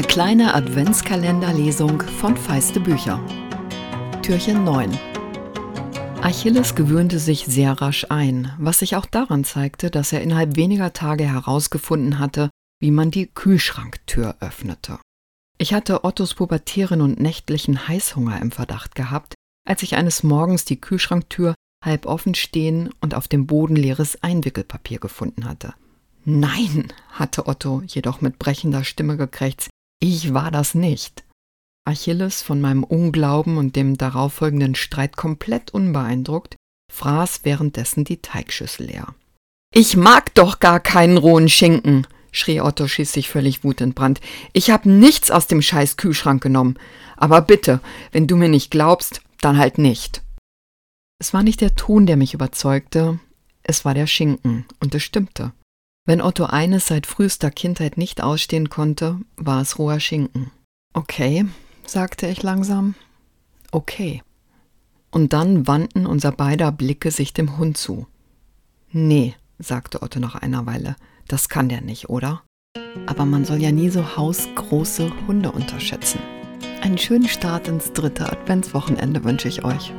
kleine Adventskalenderlesung von Feiste Bücher. Türchen 9. Achilles gewöhnte sich sehr rasch ein, was sich auch daran zeigte, dass er innerhalb weniger Tage herausgefunden hatte, wie man die Kühlschranktür öffnete. Ich hatte Ottos pubertären und nächtlichen Heißhunger im Verdacht gehabt, als ich eines Morgens die Kühlschranktür halb offen stehen und auf dem Boden leeres Einwickelpapier gefunden hatte. Nein, hatte Otto jedoch mit brechender Stimme gekrächzt, ich war das nicht. Achilles, von meinem Unglauben und dem darauffolgenden Streit komplett unbeeindruckt, fraß währenddessen die Teigschüssel leer. Ich mag doch gar keinen rohen Schinken, schrie Otto schließlich völlig wutentbrannt. Ich hab nichts aus dem scheiß Kühlschrank genommen. Aber bitte, wenn du mir nicht glaubst, dann halt nicht. Es war nicht der Ton, der mich überzeugte, es war der Schinken, und es stimmte. Wenn Otto eines seit frühester Kindheit nicht ausstehen konnte, war es roher Schinken. Okay, sagte ich langsam. Okay. Und dann wandten unser beider Blicke sich dem Hund zu. Nee, sagte Otto nach einer Weile, das kann der nicht, oder? Aber man soll ja nie so hausgroße Hunde unterschätzen. Einen schönen Start ins dritte Adventswochenende wünsche ich euch.